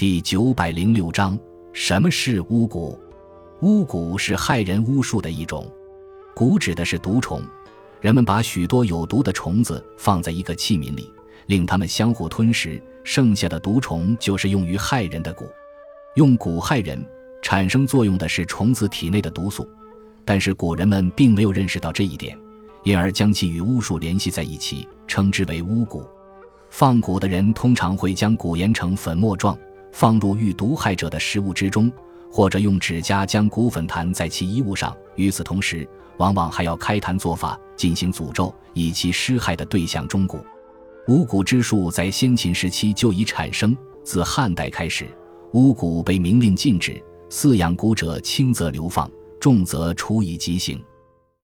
第九百零六章：什么是巫蛊？巫蛊是害人巫术的一种。蛊指的是毒虫，人们把许多有毒的虫子放在一个器皿里，令它们相互吞食，剩下的毒虫就是用于害人的蛊。用蛊害人，产生作用的是虫子体内的毒素，但是古人们并没有认识到这一点，因而将其与巫术联系在一起，称之为巫蛊。放蛊的人通常会将蛊研成粉末状。放入遇毒害者的食物之中，或者用指甲将骨粉弹在其衣物上。与此同时，往往还要开坛做法，进行诅咒，以其施害的对象中蛊。巫蛊之术在先秦时期就已产生。自汉代开始，巫蛊被明令禁止，饲养蛊者轻则流放，重则处以极刑。